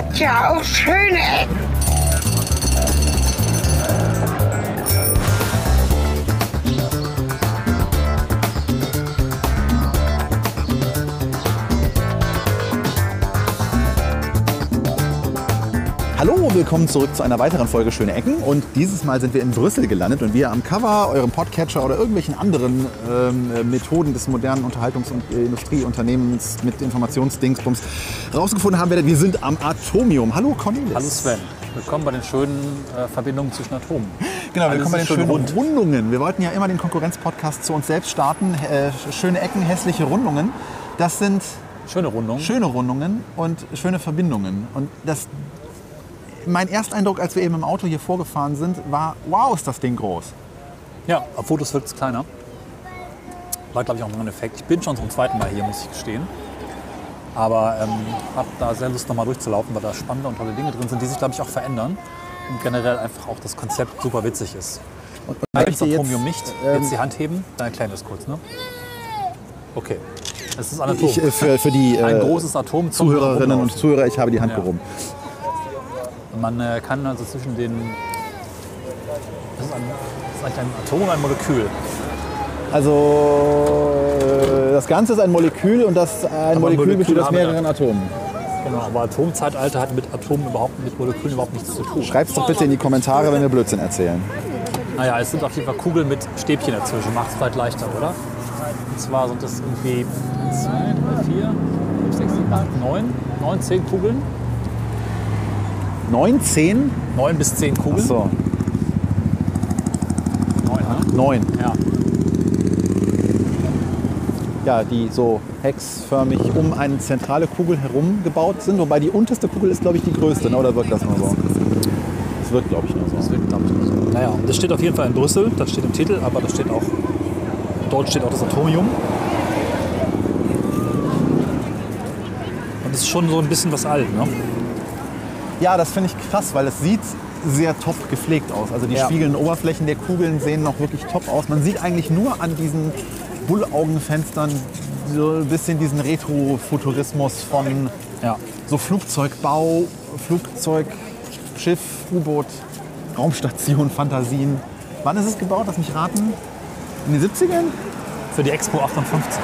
hat ja auch schöne Ecken. Hallo, willkommen zurück zu einer weiteren Folge Schöne Ecken. Und dieses Mal sind wir in Brüssel gelandet und wir am Cover, eurem Podcatcher oder irgendwelchen anderen ähm, äh, Methoden des modernen Unterhaltungs- und Industrieunternehmens mit Informationsdingsbums rausgefunden haben werdet, wir sind am Atomium. Hallo Cornelis. Hallo Sven, willkommen bei den schönen äh, Verbindungen zwischen Atomen. Genau, Alles willkommen bei den schön schönen rund. Rundungen. Wir wollten ja immer den Konkurrenzpodcast zu uns selbst starten. Äh, schöne Ecken, hässliche Rundungen. Das sind Schöne Rundung. schöne Rundungen und schöne Verbindungen. Und das, mein Ersteindruck, als wir eben im Auto hier vorgefahren sind, war, wow, ist das Ding groß. Ja, auf Fotos wirkt es kleiner. War, glaube ich, auch noch ein Effekt. Ich bin schon zum zweiten Mal hier, muss ich gestehen. Aber ähm, habe da sehr Lust, nochmal durchzulaufen, weil da spannende und tolle Dinge drin sind, die sich, glaube ich, auch verändern. Und generell einfach auch das Konzept super witzig ist. Und Eigentlich das möchte Atomium nicht. ähm, Jetzt die Hand heben, dann erklären wir es kurz. Ne? Okay. Es ist ein Atom. Ich, äh, für, für die ein äh, großes Atom Zuhörerinnen und. Zuhörer, ich habe die Hand Ja. gehoben. Man äh, kann also zwischen den. Das ist, ein, das ist eigentlich ein Atom oder ein Molekül? Also äh, das Ganze ist ein Molekül und das ein Aber Molekül besteht aus mehreren Atomen. Genau, aber Atomzeitalter hat mit Atomen überhaupt mit Molekülen überhaupt nichts zu tun. Schreibt's doch bitte in die Kommentare, wenn wir Blödsinn erzählen. Naja, es sind auf jeden Fall Kugeln mit Stäbchen dazwischen. Macht es vielleicht leichter, oder? Und zwar sind das irgendwie 1, 2, 3, 4, 5, 6, 7, 8, 9, 9, 10 Kugeln. 9, 10? 9 bis 10 Kugeln. Achso, 9, ne? 9. Ja. Ja, die so hexförmig um eine zentrale Kugel herum gebaut sind. Wobei die unterste Kugel ist, glaube ich, die größte. Ne? Oder wirkt das nur so? Das wirkt, glaube ich, nur so. Das wird, glaube ich, nicht so. Naja, das steht auf jeden Fall in Brüssel, das steht im Titel, aber das steht auch, dort steht auch das Atomium. Und es ist schon so ein bisschen was alt, ne? Ja, das finde ich krass, weil es sieht sehr top gepflegt aus. Also die Ja. spiegelnden Oberflächen der Kugeln sehen noch wirklich top aus. Man sieht eigentlich nur an diesen Bullaugenfenstern so ein bisschen diesen Retro-Futurismus von Ja. so Flugzeugbau, Flugzeug, Schiff, U-Boot, Raumstation, Fantasien. Wann ist es gebaut? Lass mich raten. In den 70ern? Für die Expo 58.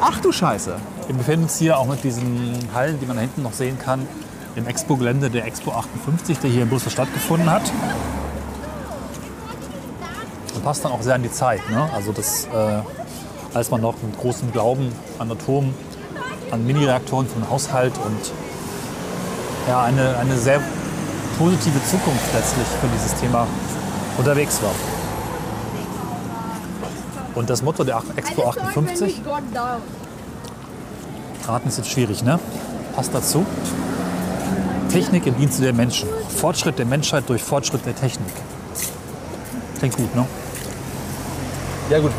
Ach du Scheiße. Wir befinden uns hier auch mit diesen Hallen, die man da hinten noch sehen kann, im Expo-Gelände der Expo 58, der hier in Brüssel stattgefunden hat. Und passt dann auch sehr an die Zeit. Ne? Also das, äh, als man noch mit großem Glauben an Atomen, an Mini-Reaktoren für den Haushalt und ja, eine, eine sehr positive Zukunft letztlich für dieses Thema unterwegs war. Und das Motto der Expo 58 Raten ist jetzt schwierig, ne? Passt dazu. Technik im Dienste der Menschen. Fortschritt der Menschheit durch Fortschritt der Technik. Klingt gut, ne? Ja gut,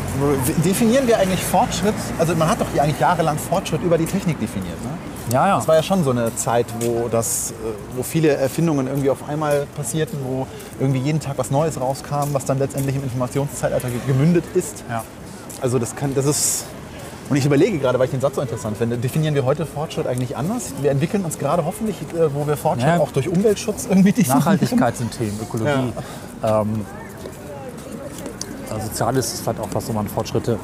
definieren wir eigentlich Fortschritt? Also man hat doch eigentlich jahrelang Fortschritt über die Technik definiert. Ne? Ja, ja. Das war ja schon so eine Zeit, wo, das, äh, wo viele Erfindungen irgendwie auf einmal passierten, wo irgendwie jeden Tag was Neues rauskam, was dann letztendlich im Informationszeitalter ge- gemündet ist. ja. Also das kann, das ist. Und ich überlege gerade, weil ich den Satz so interessant finde, definieren wir heute Fortschritt eigentlich anders? Wir entwickeln uns gerade hoffentlich, äh, wo wir Fortschritt Ja. auch durch Umweltschutz irgendwie definieren. Nachhaltigkeit sind Themen, Ökologie. Ähm, also Soziales ist vielleicht auch was, wo man Fortschritte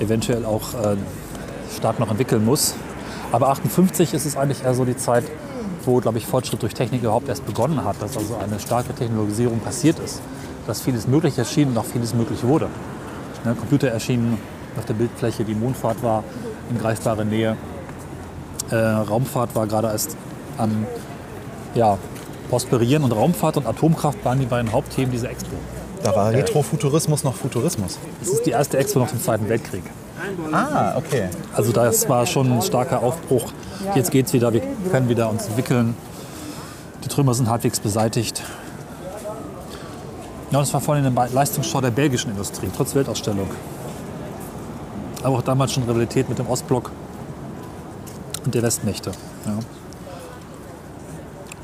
eventuell auch äh, stark noch entwickeln muss. Aber 58 ist es eigentlich eher so die Zeit, wo, glaube ich, Fortschritt durch Technik überhaupt erst begonnen hat, dass also eine starke Technologisierung passiert ist, dass vieles möglich erschien und auch vieles möglich wurde. Ne, Computer erschienen auf der Bildfläche, die Mondfahrt war in greifbarer Nähe, äh, Raumfahrt war gerade erst am ja, Prosperieren und Raumfahrt und Atomkraft waren die beiden Hauptthemen dieser Expo. Da war Retrofuturismus noch Futurismus. Es ist die erste Expo nach dem Zweiten Weltkrieg. Ah, okay. Also das war schon ein starker Aufbruch. Jetzt geht's wieder, wir können wieder uns entwickeln. Die Trümmer sind halbwegs beseitigt. Ja, das war vorhin eine Leistungsschau der belgischen Industrie, trotz Weltausstellung. Aber auch damals schon Rivalität mit dem Ostblock und der Westmächte. Ja.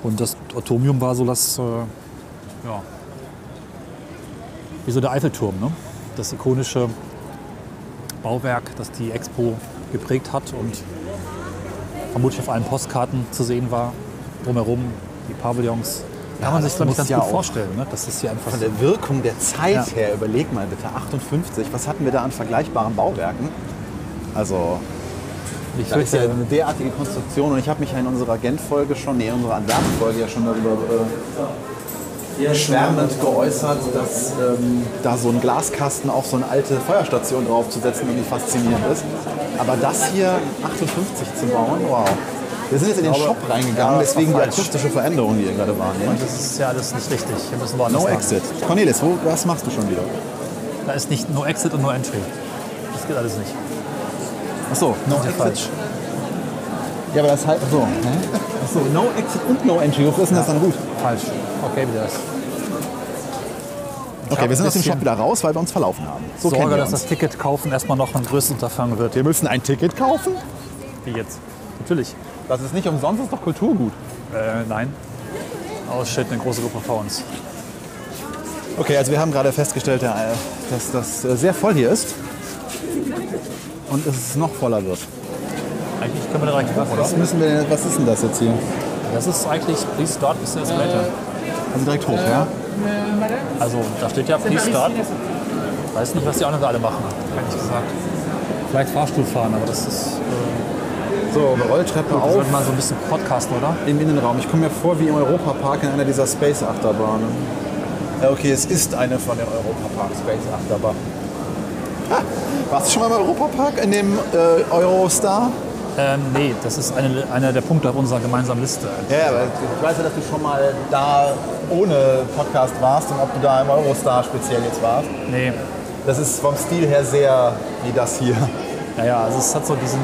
Und das Atomium war so das, äh, ja, wie so der Eiffelturm, ne? das ikonische Bauwerk, das die Expo geprägt hat und vermutlich auf allen Postkarten zu sehen war. drumherum, die Pavillons. Kann man sich, das glaube ich, ganz ja gut vorstellen. Ne? Das ist hier einfach Von so. der Wirkung der Zeit Ja. her, überleg mal bitte, 58, was hatten wir da an vergleichbaren Bauwerken? Also, Ich da ist ja eine derartige Konstruktion und ich habe mich ja in unserer Gent-Folge schon, nee, in unserer Antwerpen-Folge ja schon darüber äh, schwärmend geäußert, dass ähm, da so ein Glaskasten auf so eine alte Feuerstation draufzusetzen irgendwie faszinierend ist. Aber das hier 58 zu bauen, wow. Wir sind jetzt in den Shop reingegangen, ja, deswegen die akustische Veränderung, die ihr gerade wahrnehmt. das ist ja alles nicht richtig. Wir müssen No lang. Exit. Cornelis, wo, was machst du schon wieder? Da ist nicht No Exit und No Entry. Das geht alles nicht. Achso, No ja falsch. Ja, aber das heißt, so. Achso, No Exit und No Entry. Wofür ist denn das dann gut? Falsch. Okay, wieder das. Okay, hab wir sind aus dem Shop wieder raus, weil wir uns verlaufen haben. So kennen Sorge, wir dass das Ticket kaufen erstmal noch ein größeres Unterfangen wird. Wir müssen ein Ticket kaufen? Wie jetzt? Natürlich. Das ist nicht umsonst, das ist doch Kulturgut. Äh, nein. Shit, eine große Gruppe vor uns. Okay, also wir haben gerade festgestellt, äh, dass das äh, sehr voll hier ist. Und es noch voller wird. Eigentlich können wir direkt hoch? Was, müssen wir, was ist denn das jetzt hier? Das ist eigentlich Please Start bis der Escalator. Also direkt hoch, ja? Also da steht ja Please Start. Weiß nicht, was die anderen da alle machen, ehrlich gesagt. Vielleicht Fahrstuhl fahren, aber das ist. Äh, So, Rolltreppe wir auf sollten mal so ein bisschen podcasten, oder? im Innenraum. Ich komme mir vor wie im Europapark in einer dieser Space-Achterbahnen. Ja, okay, es ist eine von den Europapark Space-Achterbahnen. Ah, warst du schon mal im Europapark in dem äh, Eurostar? Ähm, nee, das ist eine, einer der Punkte auf unserer gemeinsamen Liste. Ja, aber ich weiß ja, dass du schon mal da ohne Podcast warst und ob du da im Eurostar speziell jetzt warst. Nee, Das ist vom Stil her sehr wie das hier. naja, also es hat so diesen,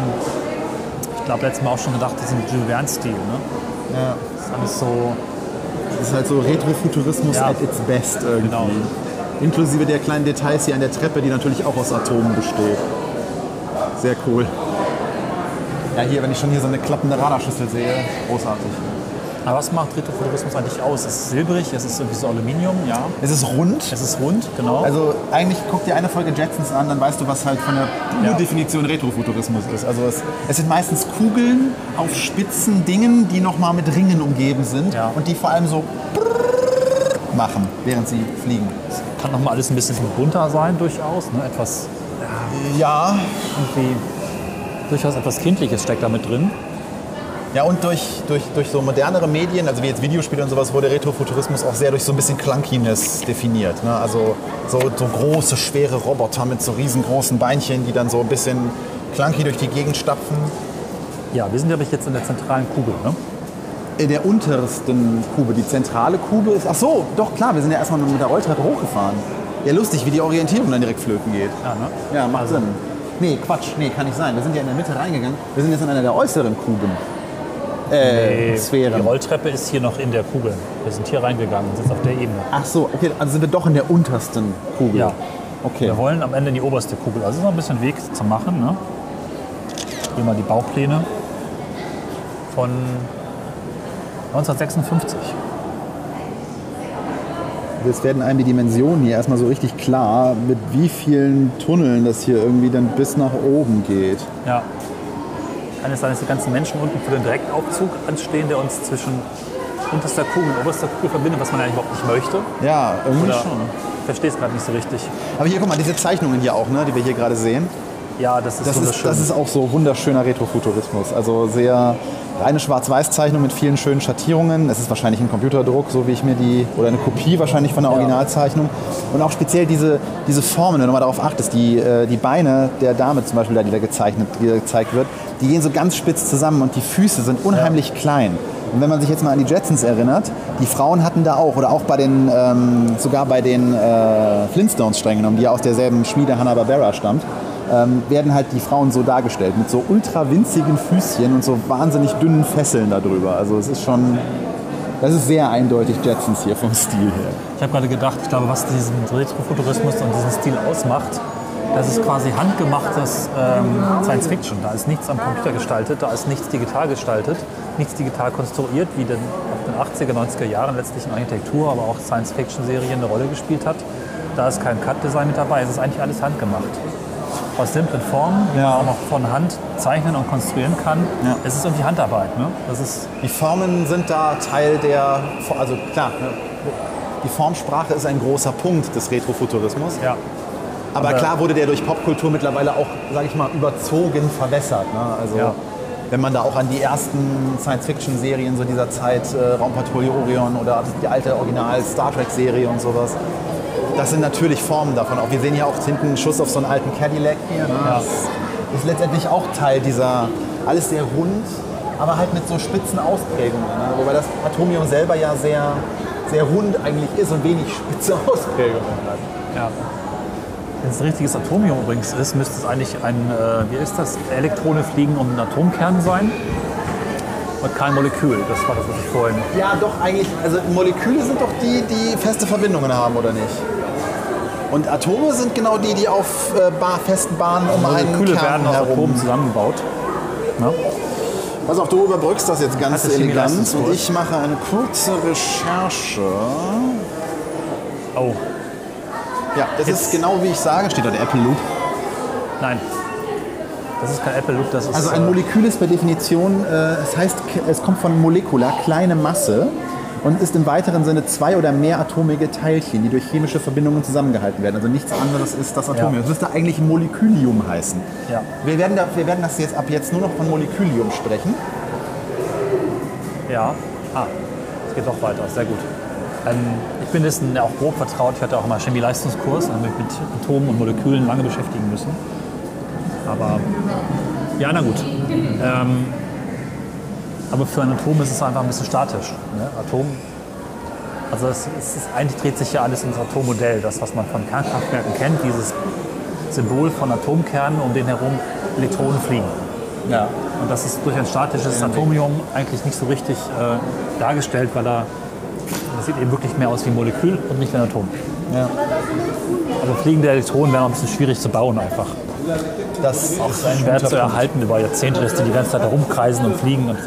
ich glaube letztes Mal auch schon gedacht, diesen Jules Verne-Stil. Ne? Ja. Das ist alles so, Das ist halt so Retrofuturismus Ja. at its best irgendwie. Genau. Inklusive der kleinen Details hier an der Treppe, die natürlich auch aus Atomen besteht. Sehr cool. Ja, hier, wenn ich schon hier so eine klappende Radarschüssel sehe, großartig. Aber was macht Retrofuturismus eigentlich aus? Es ist silbrig, es ist irgendwie so Aluminium, ja. Es ist rund. Es ist rund, genau. Also eigentlich guck dir eine Folge Jetsons an, dann weißt du, was halt von der Ja. Urdefinition Retrofuturismus ist. Also es, es sind meistens Kugeln auf spitzen Dingen, die nochmal mit Ringen umgeben sind Ja. und die vor allem so machen, während sie fliegen. kann noch mal alles ein bisschen bunter sein, durchaus. Ne? Etwas, Ja, irgendwie, durchaus etwas Kindliches steckt da mit drin. Ja, und durch, durch, durch so modernere Medien, also wie jetzt Videospiele und sowas, wurde Retrofuturismus auch sehr durch so ein bisschen Clunkiness definiert. Ne? Also so, so große, schwere Roboter mit so riesengroßen Beinchen, die dann so ein bisschen clunky durch die Gegend stapfen. Ja, wir sind, glaube ich, jetzt in der zentralen Kugel. Ne? In der untersten Kube, die zentrale Kube ist. Ach so, doch klar, wir sind ja erstmal mit der Rolltreppe hochgefahren. Ja, lustig, wie die Orientierung dann direkt flöten geht. Ja, ne? Ja, macht Also- Sinn. Nee, Quatsch, nee, kann nicht sein. Wir sind ja in der Mitte reingegangen. Wir sind jetzt in einer der äußeren Kuben. Äh, Die Sphären. Rolltreppe ist hier noch in der Kugel. Wir sind hier reingegangen und sind auf der Ebene. Ach so, okay, also sind wir doch in der untersten Kugel. Ja. Okay. Wir wollen am Ende in die oberste Kugel. Also ist noch ein bisschen Weg zu machen. Ne? Hier mal die Baupläne von 1956. Jetzt werden einem die Dimensionen hier erstmal so richtig klar, mit wie vielen Tunneln das hier irgendwie dann bis nach oben geht. Ja. Kann es sein, dass die ganzen Menschen unten für den Direktaufzug anstehen, der uns zwischen unterster Kugel und oberster Kugel verbindet, was man eigentlich überhaupt nicht möchte? Ja, irgendwie Oder schon. ich verstehe es gerade nicht so richtig. Aber hier, guck mal, diese Zeichnungen hier auch, ne, die wir hier gerade sehen. Ja, das ist Das ist, das ist auch so wunderschöner Retrofuturismus. Also sehr reine Schwarz-Weiß-Zeichnung mit vielen schönen Schattierungen. Es ist wahrscheinlich ein Computerdruck, so wie ich mir die, oder eine Kopie wahrscheinlich von der Originalzeichnung. Und auch speziell diese, diese Formen, wenn du mal darauf achtest, die, äh, die Beine der Dame zum Beispiel, die da gezeichnet, die da gezeigt wird, die gehen so ganz spitz zusammen und die Füße sind unheimlich klein. Und wenn man sich jetzt mal an die Jetsons erinnert, die Frauen hatten da auch, oder auch bei den, ähm, sogar bei den äh, Flintstones streng genommen, die ja aus derselben Schmiede Hanna-Barbera stammt, ähm, werden halt die Frauen so dargestellt, mit so ultra winzigen Füßchen und so wahnsinnig dünnen Fesseln darüber. Also es ist schon, das ist sehr eindeutig Jetsons hier vom Stil her. Ich habe gerade gedacht, ich glaube, was diesen Retrofuturismus und diesen Stil ausmacht, das ist quasi handgemachtes ähm, Science Fiction. Da ist nichts am Computer gestaltet, da ist nichts digital gestaltet, nichts digital konstruiert, wie denn auf den 80er, 90er Jahren letztlich in Architektur, aber auch Science-Fiction-Serien eine Rolle gespielt hat. Da ist kein Cut-Design mit dabei, es ist eigentlich alles handgemacht. Aus simplen Formen, die Ja. man auch noch von Hand zeichnen und konstruieren kann. Ja. Es ist irgendwie Handarbeit. Ne? Das ist, Die Formen sind da Teil der, also klar, ne, die Formsprache ist ein großer Punkt des Retrofuturismus. ja, Aber Aber- klar wurde der durch Popkultur mittlerweile auch, sage ich mal, überzogen verwässert. Ne? Also Ja. wenn man da auch an die ersten Science-Fiction-Serien so dieser Zeit, äh, Raumpatrouille Orion oder die alte Original-Star Trek-Serie und sowas, das sind natürlich Formen davon. Auch wir sehen hier auch hinten einen Schuss auf so einen alten Cadillac hier. Ne? Ja. Das ist letztendlich auch Teil dieser, alles sehr rund, aber halt mit so spitzen Ausprägungen. Ne? Wobei das Atomium selber ja sehr, sehr rund eigentlich ist und wenig spitze Ausprägungen hat. ja. Wenn es ein richtiges Atomium übrigens ist, müsste es eigentlich ein, äh, wie ist das, Elektrone fliegen um einen Atomkern sein. Und kein Molekül. Das war das, was ich vorhin. Ja, doch eigentlich. Also Moleküle sind doch die, die feste Verbindungen haben, oder nicht? Und Atome sind genau die, die auf äh, festen Bahnen um einen Moleküle Kern werden aus herum. Atomen zusammengebaut. Ne? Pass auf, du überbrückst das jetzt ganz Chemie elegant und ich mache eine kurze Recherche. Oh, Ja, das Jetzt- ist genau wie ich sage, steht da der Apple Loop. nein. Das ist kein Apple Loop, das ist. Also ein äh, Molekül ist per Definition, äh, es heißt, es kommt von Molekula, kleine Masse und ist im weiteren Sinne zwei oder mehr atomige Teilchen, die durch chemische Verbindungen zusammengehalten werden. Also nichts anderes ist das Atomium. Ja. Das müsste eigentlich Molekülium heißen. Ja. Wir werden, da, wir werden das jetzt ab jetzt nur noch von Molekülium sprechen. Ja. Ah, es geht doch weiter. Sehr gut. Ähm, ich bin dessen auch grob vertraut. Ich hatte auch mal Chemie-Leistungskurs und mich mit Atomen und Molekülen lange beschäftigen müssen. Aber ja, na gut. Ähm, aber für ein Atom ist es einfach ein bisschen statisch. Ne? Atom, also es, es ist, eigentlich dreht sich ja alles ums Atommodell. Das, was man von Kernkraftwerken kennt, dieses Symbol von Atomkernen, um den herum Elektronen fliegen. Ja. Und das ist durch ein statisches Atomium eigentlich nicht so richtig äh, dargestellt, weil er, das sieht eben wirklich mehr aus wie ein Molekül und nicht wie ein Atom. ja. Also fliegende Elektronen wären auch ein bisschen schwierig zu bauen einfach. Das ist ein Schwer zu erhalten über Jahrzehnte, dass die die ganze Zeit herumkreisen und fliegen. Und,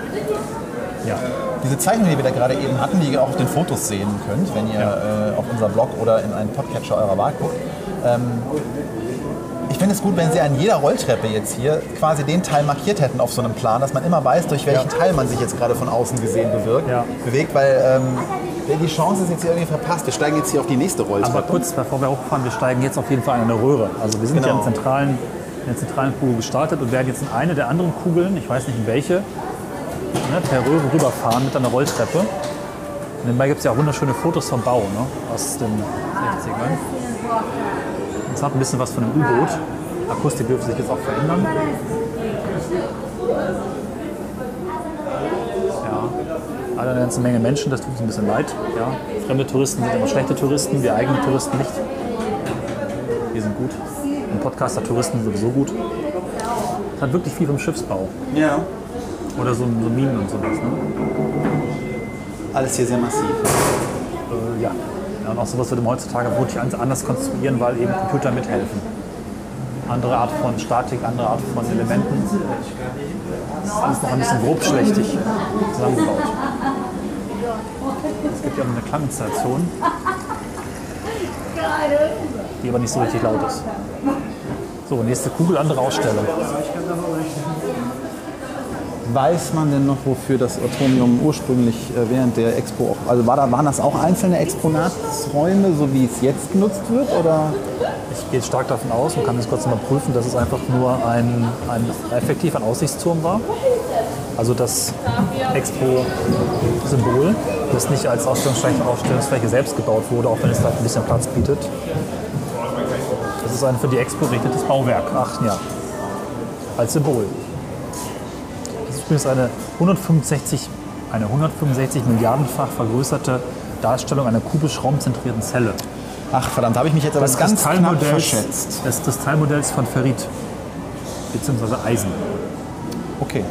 Diese Zeichnung, die wir da gerade eben hatten, die ihr auch auf den Fotos sehen könnt, wenn ihr äh, auf unser Blog oder in einen Podcatcher eurer Wahl guckt. Ähm, ich finde es gut, wenn Sie an jeder Rolltreppe jetzt hier quasi den Teil markiert hätten auf so einem Plan, dass man immer weiß, durch welchen Teil man sich jetzt gerade von außen gesehen bewirkt, Ja. bewegt, weil ähm, die Chance ist jetzt hier irgendwie verpasst. Wir steigen jetzt hier auf die nächste Rolltreppe. aber kurz bevor wir hochfahren, wir steigen jetzt auf jeden Fall in eine Röhre. Also wir sind Genau. ja zentralen, in der zentralen Kugel gestartet und werden jetzt in eine der anderen Kugeln, ich weiß nicht in welche, ne, per rüberfahren mit einer Rolltreppe. Und nebenbei gibt es ja auch wunderschöne Fotos vom Bau ne, aus den 60ern. Es hat ein bisschen was von einem U-Boot. Akustik dürfte sich jetzt auch verändern. Ja, alle eine ganze Menge Menschen, das tut uns ein bisschen leid. Ja. Fremde Touristen sind immer schlechte Touristen, wir eigene Touristen nicht. Wir sind gut. Und Podcaster-Touristen sowieso gut. Es hat wirklich viel vom Schiffsbau. ja. Oder so, so Minen und sowas. Ne? Alles hier sehr massiv. Äh, ja. ja. Und auch sowas würde man heutzutage wirklich anders konstruieren, weil eben Computer mithelfen. Andere Art von Statik, andere Art von Elementen. Das ist alles noch ein bisschen grobschlächtig zusammengebaut. Es gibt ja auch eine Klanginstallation, die aber nicht so richtig laut ist. So, nächste Kugel, andere Ausstellung. Weiß man denn noch, wofür das Atomium ursprünglich äh, während der Expo auch, also war da, waren das auch einzelne Exponatsräume, so wie es jetzt genutzt wird? Oder? Ich gehe stark davon aus und kann das kurz mal prüfen, dass es einfach nur ein, ein effektiv ein Aussichtsturm war. Also das Expo-Symbol, das nicht als Ausstellungsfläche, Ausstellungsfläche selbst gebaut wurde, auch wenn es da ein bisschen Platz bietet. Das ist ein für die Expo gerichtetes Bauwerk. Ach ja, als Symbol. Das ist eine 165, eine 165 Milliardenfach vergrößerte Darstellung einer kubisch raumzentrierten Zelle. Ach verdammt, habe ich mich jetzt aber Das ganz knapp verschätzt. das, Teilmodells von Ferrit, beziehungsweise Eisen. Okay.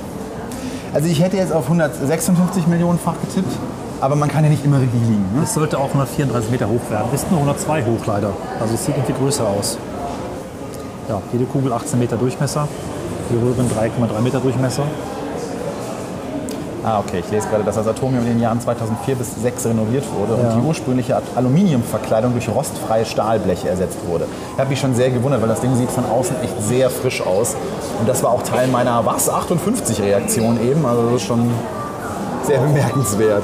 Also ich hätte jetzt auf 156 Millionenfach getippt, aber man kann ja nicht immer richtig liegen. Ne? Es sollte auch 134 Meter hoch werden. Ist nur 102 hoch leider. Also es sieht irgendwie größer aus. Ja, jede Kugel 18 Meter Durchmesser, die Röhren 3,3 Meter Durchmesser. Ah, okay. Ich lese gerade, dass das Atomium in den Jahren 2004 bis 2006 renoviert wurde Ja. und die ursprüngliche Aluminiumverkleidung durch rostfreie Stahlbleche ersetzt wurde. Ich habe mich schon sehr gewundert, weil das Ding sieht von außen echt sehr frisch aus. Und das war auch Teil meiner was 58 Reaktion eben. Also das ist schon sehr bemerkenswert.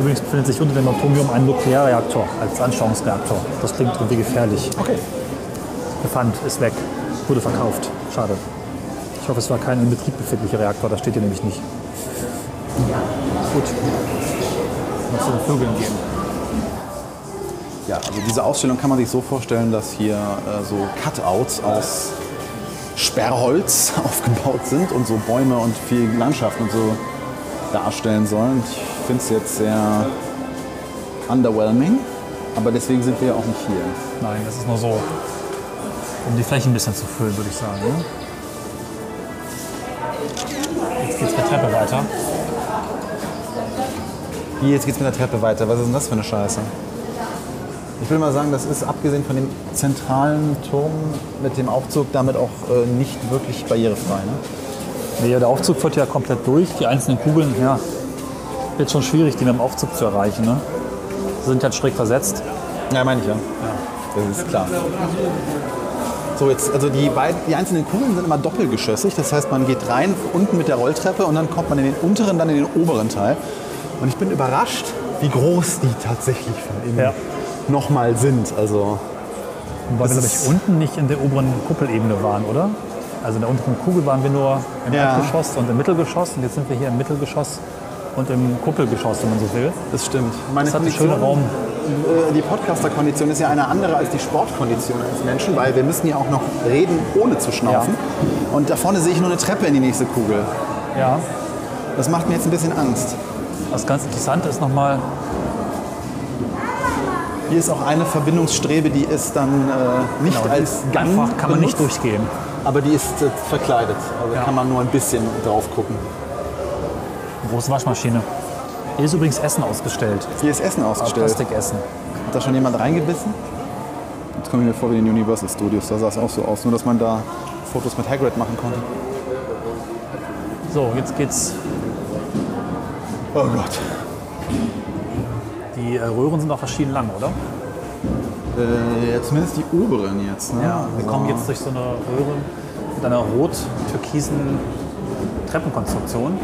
Übrigens befindet sich unter dem Atomium ein Nuklearreaktor als Anschauungsreaktor. Das klingt irgendwie gefährlich. Okay. Befand, ist weg, wurde verkauft. Schade. Ich hoffe, es war kein in Betrieb befindlicher Reaktor, das steht hier nämlich nicht. Gut. Mal zu den Vögeln gehen. Ja, also diese Ausstellung kann man sich so vorstellen, dass hier äh, so Cutouts aus Sperrholz aufgebaut sind und so Bäume und viel Landschaft und so darstellen sollen. Ich finde es jetzt sehr underwhelming, aber deswegen sind wir ja auch nicht hier. Nein, das ist nur so, um die Fläche ein bisschen zu füllen, würde ich sagen. Ne? Jetzt geht's mit Treppe weiter. Hier, jetzt geht's mit der Treppe weiter. Was ist denn das für eine Scheiße? Ich will mal sagen, das ist abgesehen von dem zentralen Turm mit dem Aufzug damit auch äh, nicht wirklich barrierefrei. Ne? Nee, der Aufzug führt ja komplett durch. Die einzelnen Kugeln, ja, wird schon schwierig, die mit dem Aufzug zu erreichen. Ne? Sie sind halt schräg versetzt. Ja, meine ich ja. Das ist klar. So, jetzt, also die, beiden, die einzelnen Kugeln sind immer doppelgeschossig. Das heißt, man geht rein unten mit der Rolltreppe und dann kommt man in den unteren, dann in den oberen Teil. Und ich bin überrascht, wie groß die tatsächlich von innen Ja. nochmal sind. Also, Wobei wir, glaube ich, unten nicht in der oberen Kuppelebene waren, oder? Also in der unteren Kugel waren wir nur im Ja. Erdgeschoss und im Mittelgeschoss. Und jetzt sind wir hier im Mittelgeschoss und im Kuppelgeschoss, wenn man so will. das stimmt. Meine Das hat eine schöne Raum. äh, die Podcaster-Kondition ist ja eine andere als die Sportkondition eines Menschen, weil wir müssen ja auch noch reden, ohne zu schnaufen. Und da vorne sehe ich nur eine Treppe in die nächste Kugel. Ja. Das macht mir jetzt ein bisschen Angst. Was ganz interessant ist nochmal, Hier ist auch eine Verbindungsstrebe, die ist dann äh, nicht Genau, als Gang einfach kann man nicht benutzt, durchgehen. Aber die ist äh, verkleidet. Also Ja. kann man nur ein bisschen drauf gucken. Große Waschmaschine. Hier ist übrigens Essen ausgestellt. Hier ist Essen ausgestellt. Plastikessen. Hat da schon jemand reingebissen? Jetzt komme ich mir vor wie in den Universal Studios. Da sah es auch so aus. Nur, dass man da Fotos mit Hagrid machen konnte. So, jetzt geht's. Oh Gott. Die äh, Röhren sind auch verschieden lang, oder? Äh, ja, zumindest die oberen jetzt. Ne? Wir Also- kommen jetzt durch so eine Röhre mit einer rot-türkisen Treppenkonstruktion.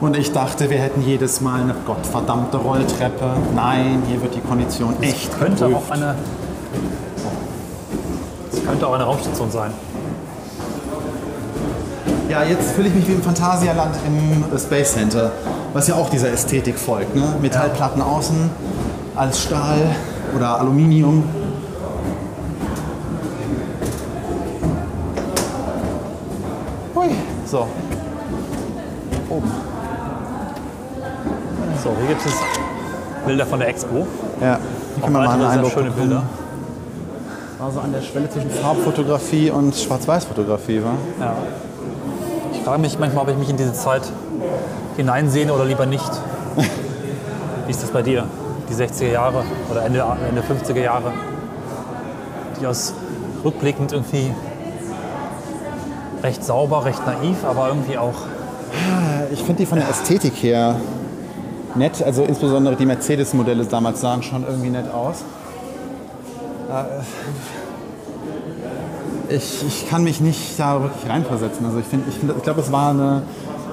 Und ich dachte, wir hätten jedes Mal eine gottverdammte Rolltreppe. Nein, hier wird die Kondition echt Könnte geprüft. auch eine. Es könnte auch eine Raumstation sein. Ja, jetzt fühle ich mich wie im Phantasialand im Space Center, was ja auch dieser Ästhetik folgt. Ne? Metallplatten außen, alles Stahl oder Aluminium. Hui. So, oben. So, hier gibt es Bilder von der Expo. Ja, hier kann man mal einen Eindruck schöne bekommen. Bilder. War so an der Schwelle zwischen Farbfotografie und Schwarz-Weiß-Fotografie, war? Ja. Ich frage mich manchmal, ob ich mich in diese Zeit hineinsehne oder lieber nicht. Wie ist das bei dir? Die 60er Jahre oder Ende, Ende 50er Jahre, die aus rückblickend irgendwie recht sauber, recht naiv, aber irgendwie auch Ich finde die von der Ästhetik her nett. Also insbesondere die Mercedes-Modelle damals sahen schon irgendwie nett aus. Äh, Ich, ich kann mich nicht da wirklich reinversetzen. Also ich, find, ich, find, ich glaube, es war eine,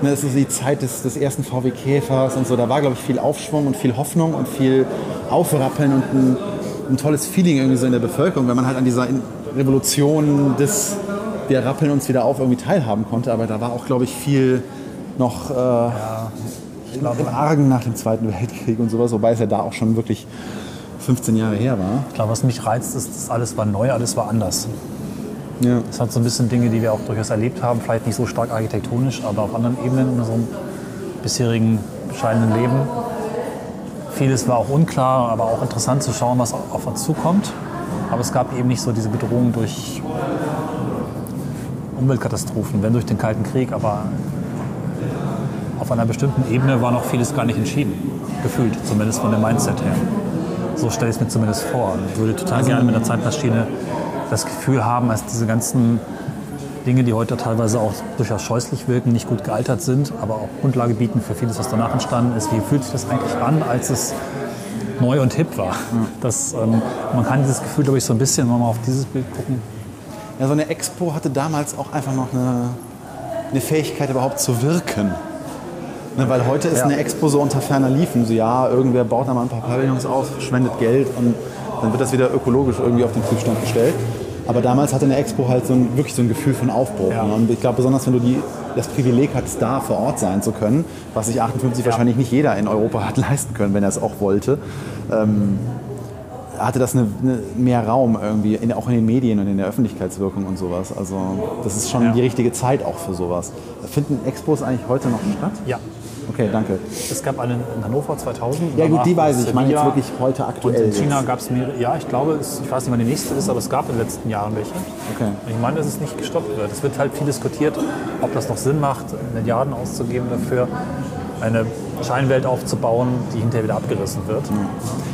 ne, es ist die Zeit des, des ersten VW Käfers und so. Da war, glaube ich, viel Aufschwung und viel Hoffnung und viel Aufrappeln und ein, ein tolles Feeling irgendwie so in der Bevölkerung, wenn man halt an dieser Revolution des wir rappeln uns wieder auf irgendwie teilhaben konnte. Aber da war auch, glaube ich, viel noch äh, im, im Argen nach dem Zweiten Weltkrieg und sowas, wobei es ja da auch schon wirklich 15 Jahre her war. Ich glaube, was mich reizt, ist, dass alles war neu, alles war anders. Ja. Es hat so ein bisschen Dinge, die wir auch durchaus erlebt haben, vielleicht nicht so stark architektonisch, aber auf anderen Ebenen in unserem bisherigen bescheidenen Leben. Vieles war auch unklar, aber auch interessant zu schauen, was auf uns zukommt. Aber es gab eben nicht so diese Bedrohung durch Umweltkatastrophen, wenn durch den Kalten Krieg, aber auf einer bestimmten Ebene war noch vieles gar nicht entschieden, gefühlt, zumindest von dem Mindset her. So stelle ich es mir zumindest vor. Ich würde total gerne mit einer Zeitmaschine das Gefühl haben, als diese ganzen Dinge, die heute teilweise auch durchaus scheußlich wirken, nicht gut gealtert sind, aber auch Grundlage bieten für vieles, was danach entstanden ist. Wie fühlt sich das eigentlich an, als es neu und hip war? Das, ähm, man kann dieses Gefühl, glaube ich, so ein bisschen, wenn wir mal auf dieses Bild gucken, Ja, so eine Expo hatte damals auch einfach noch eine, eine Fähigkeit überhaupt zu wirken. Ne, weil heute ist Ja. eine Expo so unter ferner Liefen. So, ja, irgendwer baut da mal ein paar Pavillons auf, spendet Geld und dann wird das wieder ökologisch irgendwie auf den Prüfstand gestellt. Aber damals hatte eine Expo halt so ein, wirklich so ein Gefühl von Aufbruch. Ja. Und ich glaube, besonders wenn du die, das Privileg hattest, da vor Ort sein zu können, was sich 58 wahrscheinlich nicht jeder in Europa hat leisten können, wenn er es auch wollte, ähm, hatte das eine, eine, mehr Raum irgendwie, in, auch in den Medien und in der Öffentlichkeitswirkung und sowas. Also das ist schon Ja. die richtige Zeit auch für sowas. Finden Expos eigentlich heute noch statt? ja. Okay, danke. Es gab einen in Hannover 2000. Ja gut, die weiß ich. Ich meine jetzt wirklich heute Und aktuell. in China gab es mehrere, ja, ich glaube, es, ich weiß nicht, wann die nächste ist, aber es gab in den letzten Jahren welche. Okay. Und Ich meine, dass es nicht gestoppt wird. Es wird halt viel diskutiert, ob das noch Sinn macht, Milliarden auszugeben dafür, eine Scheinwelt aufzubauen, die hinterher wieder abgerissen wird.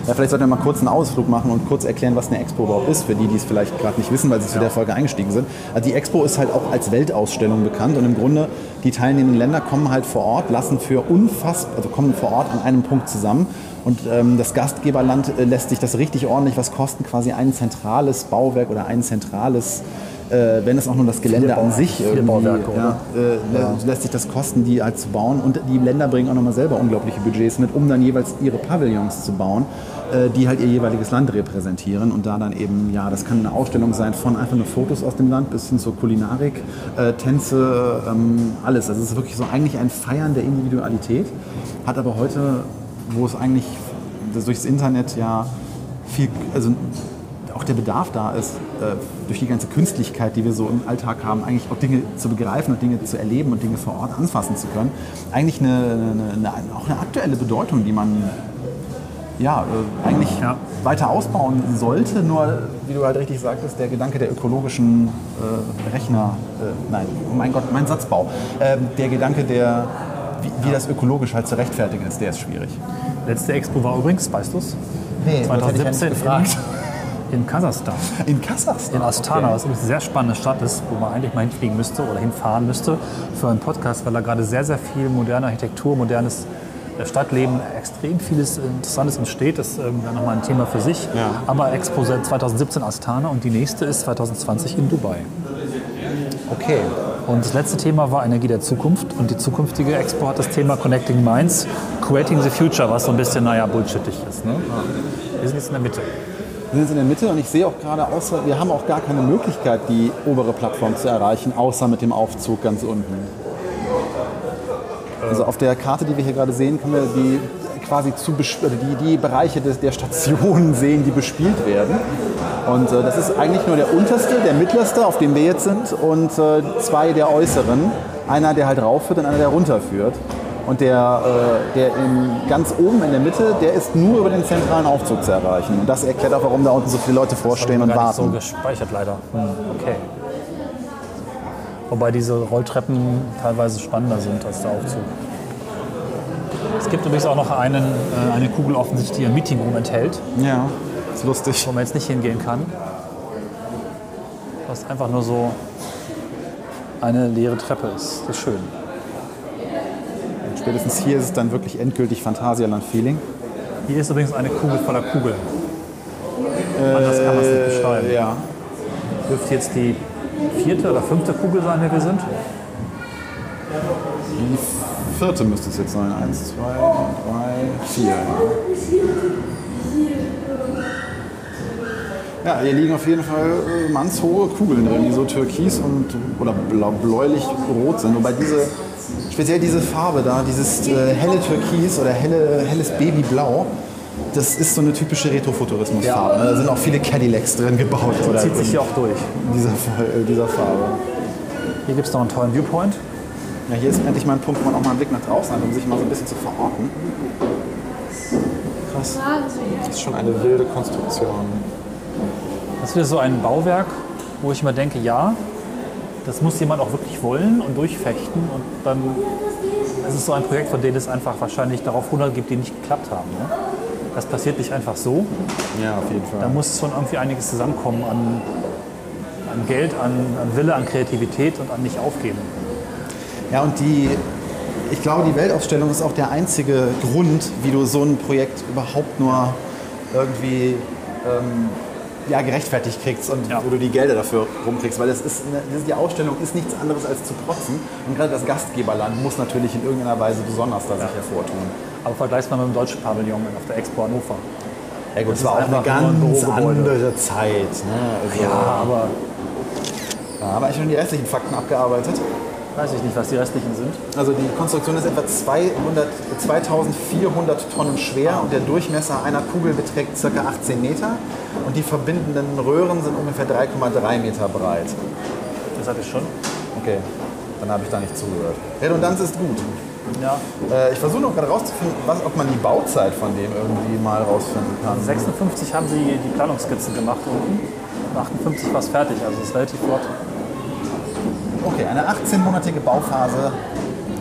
Ja, vielleicht sollten wir mal kurz einen Ausflug machen und kurz erklären, was eine Expo überhaupt ist, für die, die es vielleicht gerade nicht wissen, weil sie zu der Folge eingestiegen sind. Also die Expo ist halt auch als Weltausstellung bekannt und im Grunde die teilnehmenden Länder kommen halt vor Ort, lassen für unfassbar, also kommen vor Ort an einem Punkt zusammen und ähm, das Gastgeberland äh, lässt sich das richtig ordentlich was kosten, quasi ein zentrales Bauwerk oder ein zentrales äh, wenn es auch nur das Gelände an sich irgendwie, ja, äh, lä- lässt sich das kosten, die halt zu bauen. Und die Länder bringen auch nochmal selber unglaubliche Budgets mit, um dann jeweils ihre Pavillons zu bauen, äh, die halt ihr jeweiliges Land repräsentieren. Und da dann eben, ja, das kann eine Ausstellung sein von einfach nur Fotos aus dem Land bis hin zur Kulinarik, äh, Tänze, ähm, alles. Also es ist wirklich so eigentlich ein Feiern der Individualität, hat aber heute, wo es eigentlich durchs Internet ja viel, also auch der Bedarf da ist, äh, durch die ganze Künstlichkeit, die wir so im Alltag haben, eigentlich auch Dinge zu begreifen und Dinge zu erleben und Dinge vor Ort anfassen zu können, eigentlich eine, eine, eine, auch eine aktuelle Bedeutung, die man ja, äh, eigentlich Ja. weiter ausbauen sollte. Nur, wie du halt richtig sagtest, der Gedanke der ökologischen äh, Rechner, äh, nein, oh mein Gott, mein Satzbau, ähm, der Gedanke, der, wie, wie das ökologisch halt zu rechtfertigen ist, der ist schwierig. Letzte Expo war übrigens, weißt du es? Nee, 2017 gefragt. In, Kasachstan. In Kasachstan? In Astana, Okay. was übrigens eine sehr spannende Stadt ist, wo man eigentlich mal hinfliegen müsste oder hinfahren müsste für einen Podcast, weil da gerade sehr, sehr viel moderne Architektur, modernes äh, Stadtleben, extrem vieles Interessantes entsteht. Das ist ähm, nochmal ein Thema für sich. Ja. Aber Expo seit 2017 Astana und die nächste ist 2020 in Dubai. Okay. Und das letzte Thema war Energie der Zukunft. Und die zukünftige Expo hat das Thema Connecting Minds, Creating the Future, was so ein bisschen, naja, bullshittig ist. Ne? Wir sind jetzt in der Mitte. Wir sind jetzt in der Mitte und ich sehe auch gerade, außer, wir haben auch gar keine Möglichkeit, die obere Plattform zu erreichen, außer mit dem Aufzug ganz unten. Also auf der Karte, die wir hier gerade sehen, können wir die quasi zu die, die Bereiche des, der Stationen sehen, die bespielt werden. Und äh, das ist eigentlich nur der unterste, der mittlerste, auf dem wir jetzt sind, und äh, zwei der äußeren. Einer, der halt raufführt und einer, der runterführt. Und der, äh, der in, ganz oben in der Mitte, der ist nur über den zentralen Aufzug zu erreichen. Und das erklärt auch, warum da unten so viele Leute vorstehen und warten. so gespeichert leider. Hm, okay. Wobei diese Rolltreppen teilweise spannender sind als der Aufzug. Es gibt übrigens auch noch einen, äh, eine Kugel offensichtlich, die ein Meeting Room enthält, Ja, ist lustig. wo man jetzt nicht hingehen kann. Was einfach nur so eine leere Treppe ist. Das ist schön. Spätestens hier ist es dann wirklich endgültig Phantasialand-Feeling. Hier ist übrigens eine Kugel voller Kugeln. Anders kann man es nicht beschreiben. Äh, ja. Dürfte jetzt die vierte oder fünfte Kugel sein, die wir sind? Die vierte müsste es jetzt sein. Eins, zwei, drei, vier. Ja, hier liegen auf jeden Fall äh, mannshohe Kugeln drin, die so türkis und oder blau, bläulich rot sind. Wobei diese, speziell diese Farbe da, dieses äh, helle Türkis oder helle, helles Babyblau, das ist so eine typische Retrofuturismusfarbe. Ja. ne? Da sind auch viele Cadillacs drin gebaut. Oder Zieht sich hier auch durch. in dieser, äh, dieser Farbe. Hier gibt es noch einen tollen Viewpoint. Ja, hier ist endlich mal ein Punkt, wo man auch mal einen Blick nach draußen hat, um sich mal so ein bisschen zu verorten. Krass. Das ist schon eine wilde Konstruktion. Das ist wieder so ein Bauwerk, wo ich immer denke, ja, das muss jemand auch wirklich wollen und durchfechten. Und dann es ist so ein Projekt, von dem es einfach wahrscheinlich darauf 100 gibt, die nicht geklappt haben. Ne? Das passiert nicht einfach so. Ja, auf jeden Da Fall. muss schon irgendwie einiges zusammenkommen an, an an Geld, an, an Wille, an Kreativität und an nicht aufgeben. Ja, und die, ich glaube, die Weltausstellung ist auch der einzige Grund, wie du so ein Projekt überhaupt nur irgendwie ähm, ja, gerechtfertigt kriegst und Ja. wo du die Gelder dafür rumkriegst. Weil es ist, eine- die Ausstellung ist nichts anderes als zu protzen. Und gerade das Gastgeberland muss natürlich in irgendeiner Weise besonders da sich hervortun. Aber vergleich's mal mit dem deutschen Pavillon auf der Expo Hannover. Ja gut, Das es war auch eine ein ganz Bürogebäude. andere Zeit. Ne? Also, Ja, aber ja, aber ich schon die restlichen Fakten abgearbeitet. Weiß ich nicht, was die restlichen sind. Also die Konstruktion ist etwa 200, 2400 Tonnen schwer und der Durchmesser einer Kugel beträgt ca. 18 Meter und die verbindenden Röhren sind ungefähr 3,3 Meter breit. Das hatte ich schon. Okay, dann habe ich da nicht zugehört. Redundanz ist gut. Ja. Äh, ich versuche noch gerade rauszufinden, was, ob man die Bauzeit von dem irgendwie mal rausfinden kann. 56 haben sie die Planungsskizzen gemacht unten. Und 58 war es fertig, also es ist relativ flott. Okay, eine 18-monatige Bauphase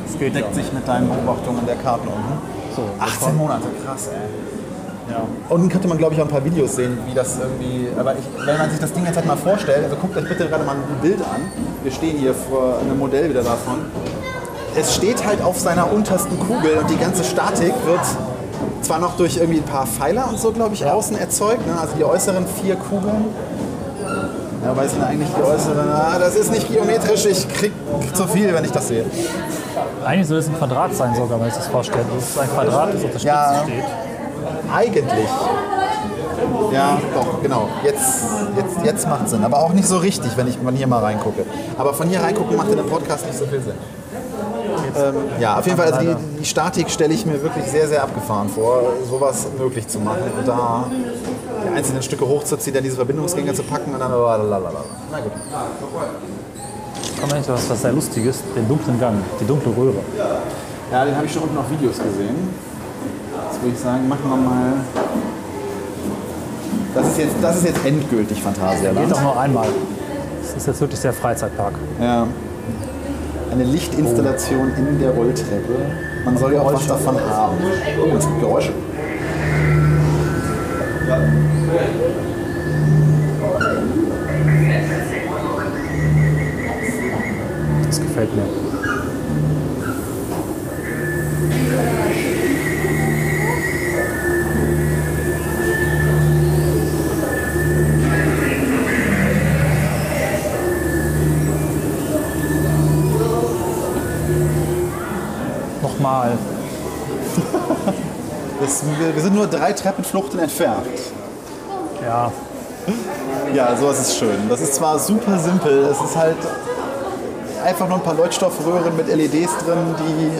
Das deckt sich mit deinen Beobachtungen der Karten unten. So, 18 Monate, krass ey. Ja. Unten könnte man, glaube ich, auch ein paar Videos sehen, wie das irgendwie. Aber ich, wenn man sich das Ding jetzt halt mal vorstellt, also guckt euch bitte gerade mal ein Bild an. Wir stehen hier vor einem Modell wieder davon. Es steht halt auf seiner untersten Kugel und die ganze Statik wird zwar noch durch irgendwie ein paar Pfeiler und so, glaube ich, außen erzeugt. Ne? Also die äußeren vier Kugeln. Ja, aber es sind eigentlich die äußeren. Ah, das ist nicht geometrisch, ich krieg zu viel, wenn ich das sehe. Eigentlich soll es ein Quadrat sein sogar, wenn ich das vorstelle. Das ist ein Quadrat, das auf der Spitze Ja. steht. Eigentlich. Ja, doch, genau. Jetzt, jetzt, jetzt macht Sinn. Aber auch nicht so richtig, wenn ich von hier mal reingucke. Aber von hier reingucken macht in dem Podcast nicht so viel Sinn. Ähm, ja, auf jeden Fall, also die, die Statik stelle ich mir wirklich sehr, sehr abgefahren vor, sowas möglich zu machen. Und da die einzelnen Stücke hochzuziehen, dann diese Verbindungsgänge zu packen und dann lalalala. Na gut. Kommt eigentlich was, was sehr Lustiges, den dunklen Gang, die dunkle Röhre. Ja, den habe ich schon unten auf Videos gesehen. Jetzt würde ich sagen, machen wir mal. Das ist jetzt, das ist jetzt endgültig Geht Phantasialand. auch nur einmal. Das ist jetzt wirklich sehr Freizeitpark. Ja. Eine Lichtinstallation in der Rolltreppe. Man soll ja auch was davon haben. Oh, es gibt Geräusche. Das gefällt mir. Nochmal. Wir sind nur drei Treppenfluchten entfernt. Ja, Ja, sowas ist schön. Das ist zwar super simpel, es ist halt einfach nur ein paar Leuchtstoffröhren mit LEDs drin, die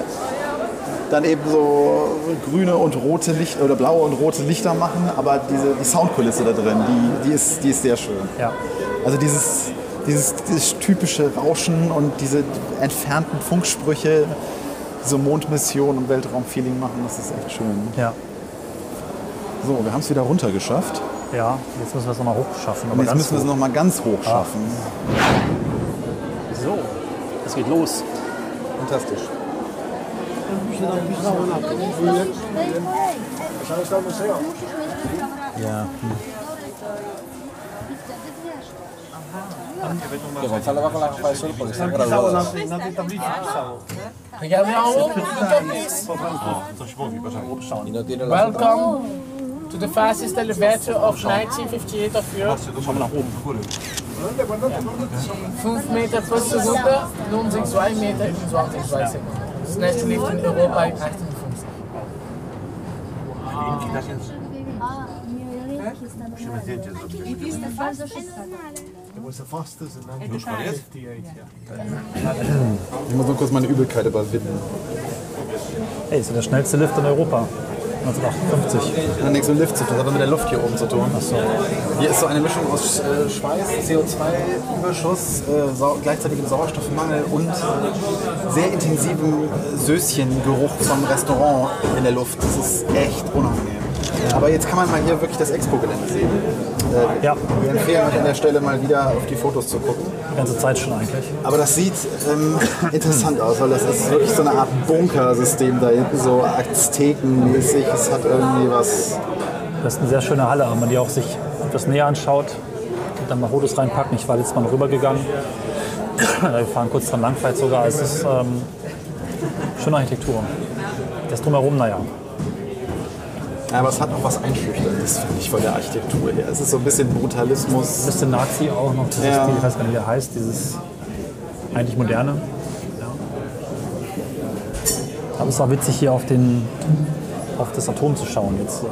dann eben so grüne und rote Lichter oder blaue und rote Lichter machen, aber diese, die Soundkulisse da drin, die, die, ist, die ist sehr schön. ja. Also dieses, dieses, dieses typische Rauschen und diese entfernten Funksprüche, diese Mondmission und Weltraumfeeling machen, das ist echt schön. Ja, So, wir haben es wieder runtergeschafft. Ja. Jetzt müssen wir es nochmal hochschaffen. Aber jetzt müssen wir es hoch. noch mal ganz hoch schaffen. So, es geht los. Fantastisch. Ja. Welcome to the fastest elevator of 1958 of Europe. 5 Meter pro Sekunde, nun sind 2 Meter in 20 Sekunden. Das schnellste Lift in Europa in 58. Ich muss noch kurz meine Übelkeit überwinden. Hey, ist ja der schnellste Lift in Europa. 1958. Das hat nichts mit Lift zu tun, das hat mit der Luft hier oben zu tun. Hier ist so eine Mischung aus äh, Schweiß, CO2-Überschuss, äh, sau gleichzeitigem Sauerstoffmangel und sehr intensivem äh, Söschengeruch vom Restaurant in der Luft. Das ist echt unangenehm. Aber jetzt kann man mal hier wirklich das Expo-Gelände sehen. Äh, Ja, wir empfehlen euch an der Stelle mal wieder auf die Fotos zu gucken. die ganze Zeit schon eigentlich. Aber das sieht ähm, interessant aus, weil das ist wirklich so eine Art Bunkersystem da hinten, so Aztekenmäßig. Es hat irgendwie was. Das ist eine sehr schöne Halle, wenn man die auch sich etwas näher anschaut. dann mal Fotos reinpacken. Ich war letztes Mal noch rübergegangen. Wir fahren kurz dran lang, vielleicht sogar. Es ist ähm, schöne Architektur. Das drumherum, naja. Ja, aber es hat auch was Einschüchterndes, finde ich, von der Architektur her. Es ist so ein bisschen Brutalismus. Ein bisschen Nazi auch noch, dieses Ja. Stil, ich weiß gar nicht, wie der heißt, dieses eigentlich moderne. Ja. Aber es ist auch witzig, hier auf, den, auf das Atom zu schauen jetzt. Ne?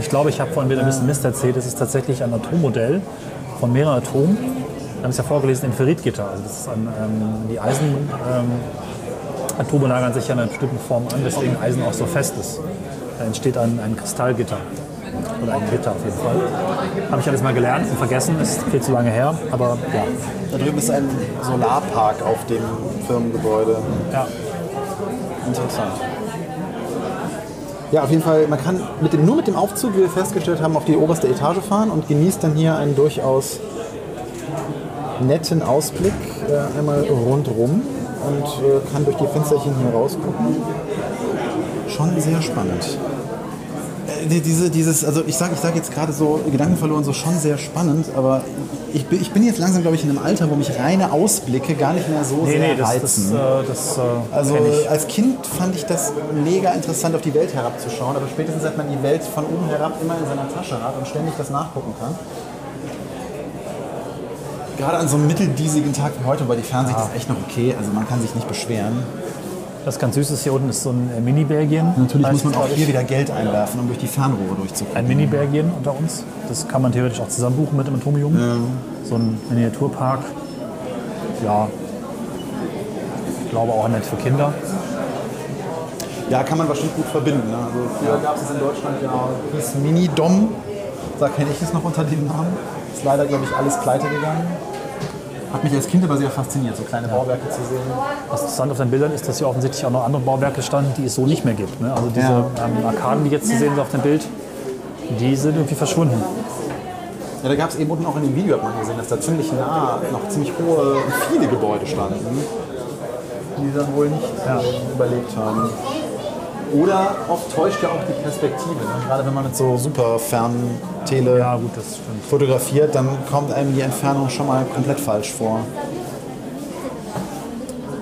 Ich glaube, ich habe vorhin wieder ein bisschen Mist erzählt. Es ist tatsächlich ein Atommodell von mehreren Atomen. Wir haben es ja vorgelesen in Ferritgitter. Also das ist ein, ähm, die Eisen, ähm, Atome lagern sich ja in einer bestimmten Form an, weswegen Eisen auch so fest ist. Da entsteht ein, ein Kristallgitter. Oder ein Gitter auf jeden Fall. Habe ich alles mal gelernt und vergessen, ist viel zu lange her. Aber ja, Da drüben ist ein Solarpark auf dem Firmengebäude. ja. Interessant. Ja, auf jeden Fall, man kann mit dem, nur mit dem Aufzug, wie wir festgestellt haben, auf die oberste Etage fahren und genießt dann hier einen durchaus netten Ausblick äh, einmal rundrum und äh, kann durch die Fensterchen hier rausgucken. Schon sehr spannend. Äh, die- diese, dieses, also ich sage ich sag jetzt gerade so Gedanken verloren, so schon sehr spannend, aber ich, bin- ich bin jetzt langsam, glaube ich, in einem Alter, wo mich reine Ausblicke gar nicht mehr so Nee, sehr nee, das, reizen. das, äh, das äh, Also als Kind fand ich das mega interessant, auf die Welt herabzuschauen, aber spätestens seit man die Welt von oben herab immer in seiner Tasche hat und ständig das nachgucken kann. Gerade an so einem mitteldiesigen Tag wie heute, wobei die Fernsicht ist echt noch okay, also man kann sich nicht beschweren. Das ganz Süßes hier unten ist so ein äh, Mini-Belgien. Natürlich muss man auch hier wieder Geld einwerfen, um durch die Fernrohre durchzukommen. Ein Mini-Belgien unter uns. Das kann man theoretisch auch zusammen buchen mit dem Atomium. So ein Miniaturpark. Ja, ich glaube auch nett für Kinder. Ja, kann man wahrscheinlich gut verbinden. Ne? Also früher gab es es in Deutschland ja, hieß Mini-Dom, da kenne ich es noch unter dem Namen. Ist leider, glaube ich, alles pleite gegangen. Hat mich als Kind aber sehr fasziniert, so kleine Bauwerke zu sehen. Was interessant auf den Bildern ist, dass hier offensichtlich auch noch andere Bauwerke standen, die es so nicht mehr gibt. Ne? Also diese Ja. ähm, Arkaden, die jetzt zu sehen sind auf dem Bild, die sind irgendwie verschwunden. Ja, da gab es eben unten auch in dem Video, hat man gesehen, dass da ziemlich nah noch ziemlich hohe, viele Gebäude standen, die dann wohl nicht äh, überlebt haben. Oder oft täuscht ja auch die Perspektive. Ne? Gerade wenn man mit so super Ferntele Ja, gut, fotografiert, dann kommt einem die Entfernung schon mal komplett falsch vor.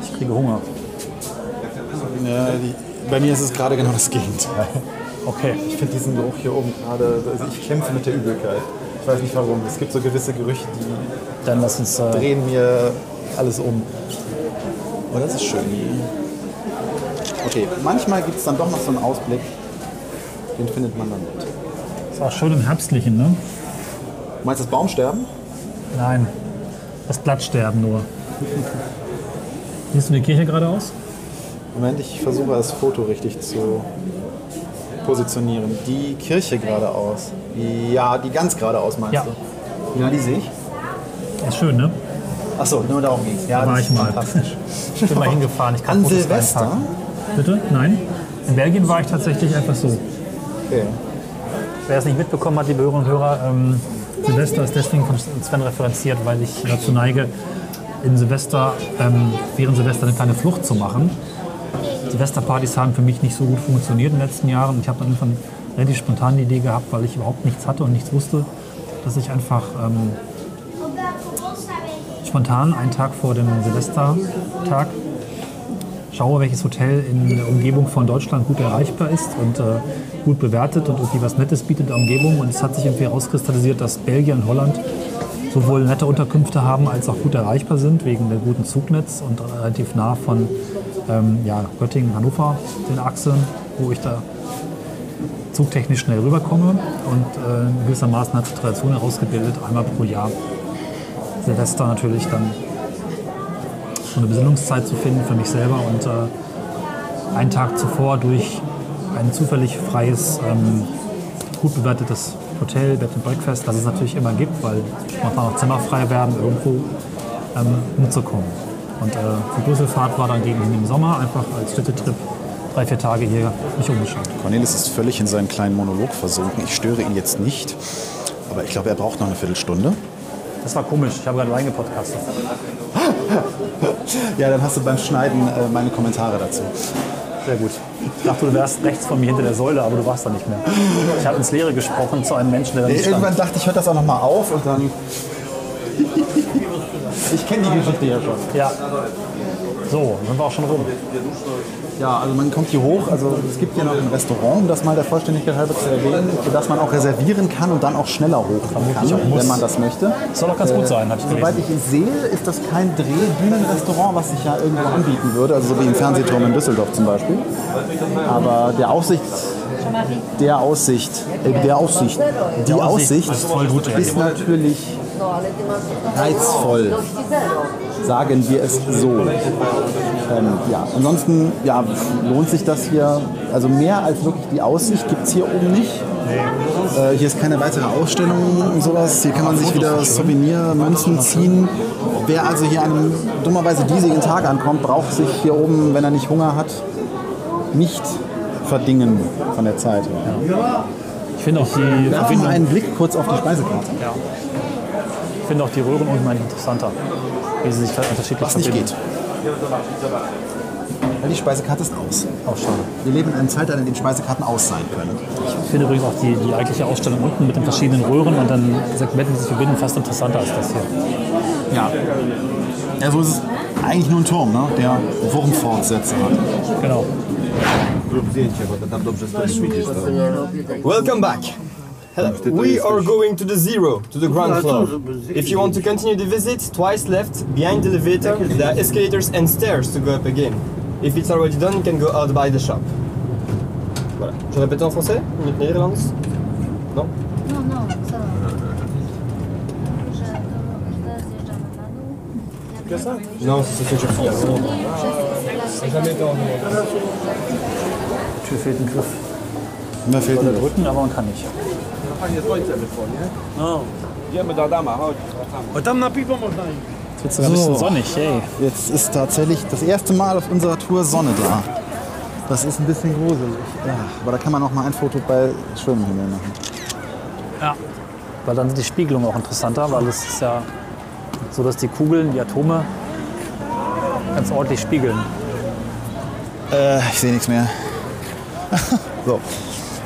Ich kriege Hunger. Ja, die, bei mir ist es gerade genau das Gegenteil. Okay. Ich finde diesen Geruch hier oben gerade, also ich kämpfe mit der Übelkeit. Ich weiß nicht warum. Es gibt so gewisse Gerüche, die Dann lass uns. Äh, drehen mir alles um. Oh, das ist schön. Okay, manchmal gibt es dann doch noch so einen Ausblick. Den findet man dann nicht. ist auch schön im Herbstlichen, ne? Du meinst das Baumsterben? Nein, das Blattsterben nur. Siehst du die Kirche geradeaus? Moment, ich versuche das Foto richtig zu positionieren. Die Kirche geradeaus. Ja, die ganz geradeaus meinst Ja. du? Ja, die sehe ich. Ist schön, ne? Achso, nur darum ging es. Ja, Da war ich mal. fantastisch. Ich bin mal hingefahren. Ich kann An Fotos Silvester? reinpacken. Bitte? Nein. In Belgien war ich tatsächlich einfach so. Okay. Wer es nicht mitbekommen hat, liebe Hörerinnen und Hörer, ähm, Silvester ist deswegen von Sven referenziert, weil ich dazu neige, in Silvester, ähm, während Silvester eine kleine Flucht zu machen. Silvesterpartys haben für mich nicht so gut funktioniert in den letzten Jahren. Ich habe dann irgendwann relativ spontan die Idee gehabt, weil ich überhaupt nichts hatte und nichts wusste, dass ich einfach ähm, spontan einen Tag vor dem Silvestertag schaue, welches Hotel in der Umgebung von Deutschland gut erreichbar ist und äh, gut bewertet und irgendwie was Nettes bietet in der Umgebung. Und es hat sich irgendwie herauskristallisiert, dass Belgien und Holland sowohl nette Unterkünfte haben, als auch gut erreichbar sind, wegen der guten Zugnetz und relativ nah von ähm, ja, Göttingen, Hannover, den Achsen, wo ich da zugtechnisch schnell rüberkomme. Und äh, gewissermaßen hat sich Tradition herausgebildet, einmal pro Jahr Silvester natürlich dann so eine Besinnungszeit zu finden für mich selber und äh, einen Tag zuvor durch ein zufällig freies, ähm, gut bewertetes Hotel, Bed and Breakfast, das es natürlich immer gibt, weil spontan auch Zimmer frei werden, irgendwo ähm, umzukommen. Und äh, die Brüsselfahrt war dann gegen im Sommer, einfach als Städtetrip, drei, vier Tage hier mich umgeschaut. Cornelis ist völlig in seinen kleinen Monolog versunken. Ich störe ihn jetzt nicht. Aber ich glaube, er braucht noch eine Viertelstunde. Das war komisch, ich habe gerade reingepodcastet. Ja, dann hast du beim Schneiden äh, meine Kommentare dazu. Sehr gut. Ich dachte, du wärst rechts von mir hinter der Säule, aber du warst da nicht mehr. Ich habe ins Leere gesprochen zu einem Menschen, der da Nee, nicht irgendwann stand. dachte ich, hört das auch noch mal auf und dann Ich kenne die Geschichte ja schon. Ja. So, sind wir auch schon rum. Ja, also man kommt hier hoch. Also es gibt hier noch ein Restaurant, um das mal der Vollständigkeit halber zu erwähnen, sodass man auch reservieren kann und dann auch schneller hochkommen kann, auch wenn man das möchte. Soll doch ganz gut sein, habe ich Soweit gelesen. ich sehe, ist das kein Drehdünen-Restaurant, was sich ja irgendwo anbieten würde, also so wie im Fernsehturm in Düsseldorf zum Beispiel. Aber der Aussicht, der Aussicht, äh, der Aussicht, die Aussicht ist natürlich reizvoll, sagen wir es so. Ähm, ja, ansonsten ja, lohnt sich das hier, also mehr als wirklich die Aussicht gibt es hier oben nicht. Äh, hier ist keine weitere Ausstellung und sowas. Hier kann man sich wieder Souvenirmünzen ziehen. Wer also hier an einem dummerweise diesigen Tag ankommt, braucht sich hier oben, wenn er nicht Hunger hat, nicht verdingen von der Zeit. her. Ich finde auch die wir einen Blick kurz auf die Speisekarte. Ich finde auch die Röhren unten eigentlich interessanter. Wie sie sich halt unterschiedlich Was nicht verbinden. geht. Weil die Speisekarte ist aus. Auch schade. Wir leben in einem Zeitalter, in dem Speisekarten aus sein können. Ich finde übrigens auch die, die eigentliche Ausstellung unten mit den verschiedenen Röhren und dann Segmenten, die sich verbinden, fast interessanter als das hier. Ja. Ja, so ist es eigentlich nur ein Turm, ne? der Wurmfortsätze hat. Genau. Welcome back. Hello. We are going to the zero, to the ground floor. If you want to continue the visit, twice left, behind the elevator, there are escalators and stairs to go up again. If it's already done, you can go out by the shop. Voilà. Je répète en français ou en Nederlands Non No, no, co? Że to źle zjeżdżamy na dół. Jak ça Non, c'est ce que je fais. Tür fehlt ein Griff. Mir fehlt ein Drücken, aber man kann nicht. Idziemy do Adama, chodź. Jetzt wird ein bisschen So. sonnig, yay. Jetzt ist tatsächlich das erste Mal auf unserer Tour Sonne da. Das ist ein bisschen gruselig. Ja, aber da kann man auch mal ein Foto bei schönem Himmel machen. Ja. Weil dann sind die Spiegelungen auch interessanter, weil es ist ja so, dass die Kugeln, die Atome ganz ordentlich spiegeln. Äh, ich sehe nichts mehr. so.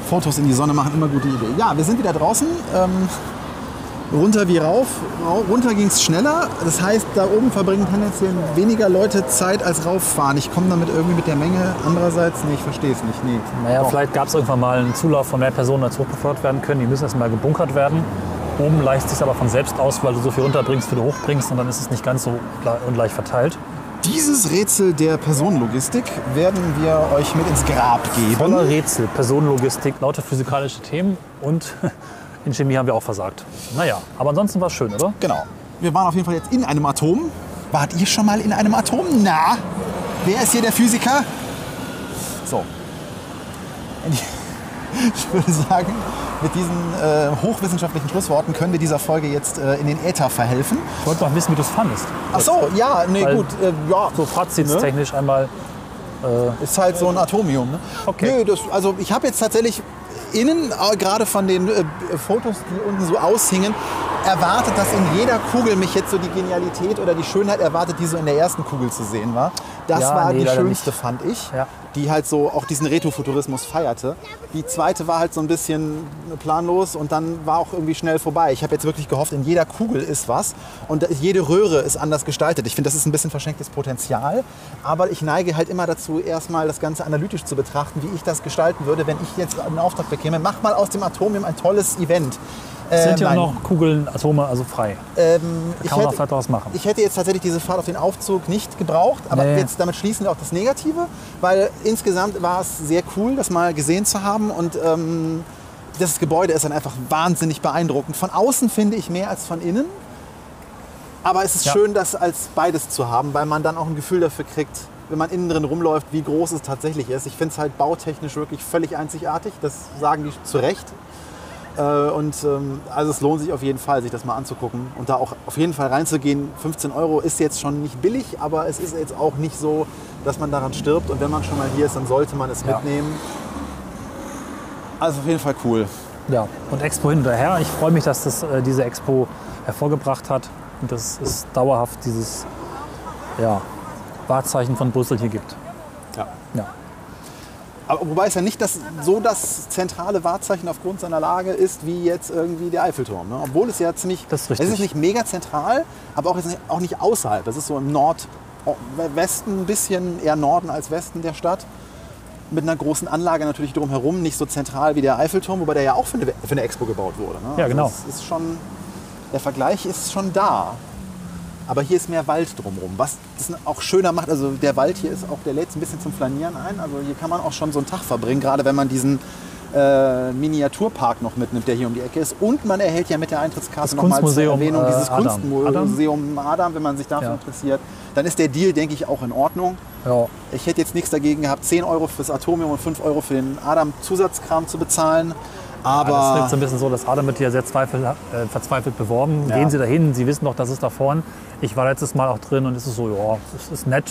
Fotos in die Sonne machen immer gute Idee. Ja, wir sind wieder draußen. Ähm, runter wie rauf. Rau- Runter ging es schneller. Das heißt, da oben verbringen tendenziell weniger Leute Zeit als rauffahren. Ich komme damit irgendwie mit der Menge. Andererseits, nee, ich verstehe es nicht. Nee. Naja, Doch. vielleicht gab es irgendwann mal einen Zulauf von mehr Personen, als hochbefördert werden können. Die müssen erstmal gebunkert werden. Oben leicht sich aber von selbst aus, weil du so viel runterbringst, wie du hochbringst und dann ist es nicht ganz so gle- ungleich verteilt. Dieses Rätsel der Personenlogistik werden wir euch mit ins Grab geben. Voller Rätsel, Personenlogistik, lauter physikalische Themen und in Chemie haben wir auch versagt. Naja, aber ansonsten war es schön, oder? Genau. Wir waren auf jeden Fall jetzt in einem Atom. Wart ihr schon mal in einem Atom? Na? Wer ist hier der Physiker? So. Ich würde sagen, mit diesen äh, hochwissenschaftlichen Schlussworten können wir dieser Folge jetzt äh, in den Äther verhelfen. Ich wollte noch wissen, wie du es fandest. Ach so, ja, nee, Weil- gut. Äh, ja, So fazitstechnisch einmal. Ist halt so ein Atomium. Ne? Okay. Nö, das, also ich habe jetzt tatsächlich innen, äh, gerade von den äh, Fotos, die unten so aushingen, erwartet, dass in jeder Kugel mich jetzt so die Genialität oder die Schönheit erwartet, die so in der ersten Kugel zu sehen war. Das Ja, war nee, die schönste, nicht. fand ich, Ja. die halt so auch diesen Retrofuturismus feierte. Die zweite war halt so ein bisschen planlos und dann war auch irgendwie schnell vorbei. Ich habe jetzt wirklich gehofft, in jeder Kugel ist was und jede Röhre ist anders gestaltet. Ich finde, das ist ein bisschen verschenktes Potenzial, aber ich neige halt immer dazu, erstmal das Ganze analytisch zu betrachten, wie ich das gestalten würde, wenn ich jetzt einen Auftrag bekäme. Mach mal aus dem Atomium ein tolles Event. Es sind Äh, ja noch Kugeln, Atome, also frei. Ähm, ich, Kann man auch hätte, was machen. ich hätte jetzt tatsächlich diese Fahrt auf den Aufzug nicht gebraucht, aber Nee. jetzt damit schließen wir auch das Negative, weil insgesamt war es sehr cool, das mal gesehen zu haben und ähm, das Gebäude ist dann einfach wahnsinnig beeindruckend. Von außen finde ich mehr als von innen, aber es ist Ja. schön, das als beides zu haben, weil man dann auch ein Gefühl dafür kriegt, wenn man innen drin rumläuft, wie groß es tatsächlich ist. Ich finde es halt bautechnisch wirklich völlig einzigartig, das sagen die zu Recht. Äh, Und ähm, also es lohnt sich auf jeden Fall, sich das mal anzugucken und da auch auf jeden Fall reinzugehen. 15 Euro ist jetzt schon nicht billig, aber es ist jetzt auch nicht so, dass man daran stirbt. Und wenn man schon mal hier ist, dann sollte man es Ja. mitnehmen. Also auf jeden Fall cool. Ja, und Expo hinterher. Ich freue mich, dass das äh, diese Expo hervorgebracht hat und dass es dauerhaft dieses ja, Wahrzeichen von Brüssel hier gibt. Ja. Ja. Aber wobei es ja nicht das, so das zentrale Wahrzeichen aufgrund seiner Lage ist, wie jetzt irgendwie der Eiffelturm. Ne? Obwohl es ja ziemlich. Das ist es ist nicht mega zentral, aber auch, jetzt nicht, auch nicht außerhalb. Das ist so im Nordwesten, ein bisschen eher Norden als Westen der Stadt. Mit einer großen Anlage natürlich drumherum, nicht so zentral wie der Eiffelturm, wobei der ja auch für eine, für eine Expo gebaut wurde. Ne? Ja, genau. Es ist schon, der Vergleich ist schon da. Aber hier ist mehr Wald drumherum, was das auch schöner macht. Also der Wald hier ist auch, der lädt ein bisschen zum Flanieren ein. Also hier kann man auch schon so einen Tag verbringen, gerade wenn man diesen äh, Miniaturpark noch mitnimmt, der hier um die Ecke ist. Und man erhält ja mit der Eintrittskarte nochmal zur Erwähnung äh, dieses Adam. Kunstmuseum Adam. wenn man sich dafür Ja. interessiert. Dann ist der Deal, denke ich, auch in Ordnung. Ja. Ich hätte jetzt nichts dagegen gehabt, 10 Euro fürs Atomium und 5 Euro für den Adam-Zusatzkram zu bezahlen. Aber das Aber wirkt so ein bisschen so, dass Adam wird ja sehr zweifel, äh, verzweifelt beworben. Ja. Gehen Sie dahin, Sie wissen doch, das ist da vorne. Ich war letztes Mal auch drin und es ist so, ja, es ist nett.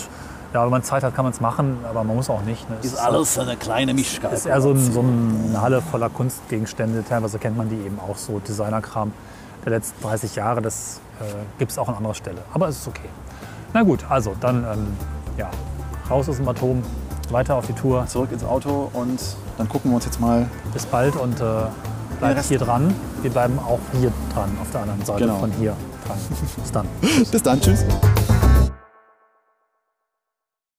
Ja, wenn man Zeit hat, kann man es machen, aber man muss auch nicht. Ne? Es ist alles eine kleine Mischke. ist eher so, ein, so eine Halle voller Kunstgegenstände. Teilweise kennt man die eben auch so Designerkram der letzten 30 Jahre. Das äh, gibt es auch an anderer Stelle. Aber es ist okay. Na gut, also dann ähm, ja, raus aus dem Atom, weiter auf die Tour. zurück ins Auto und dann gucken wir uns jetzt mal Bis bald und äh, bleibt hier dran. Wir bleiben auch hier dran, auf der anderen Seite Genau. von hier dran. Bis dann. Bis dann, tschüss.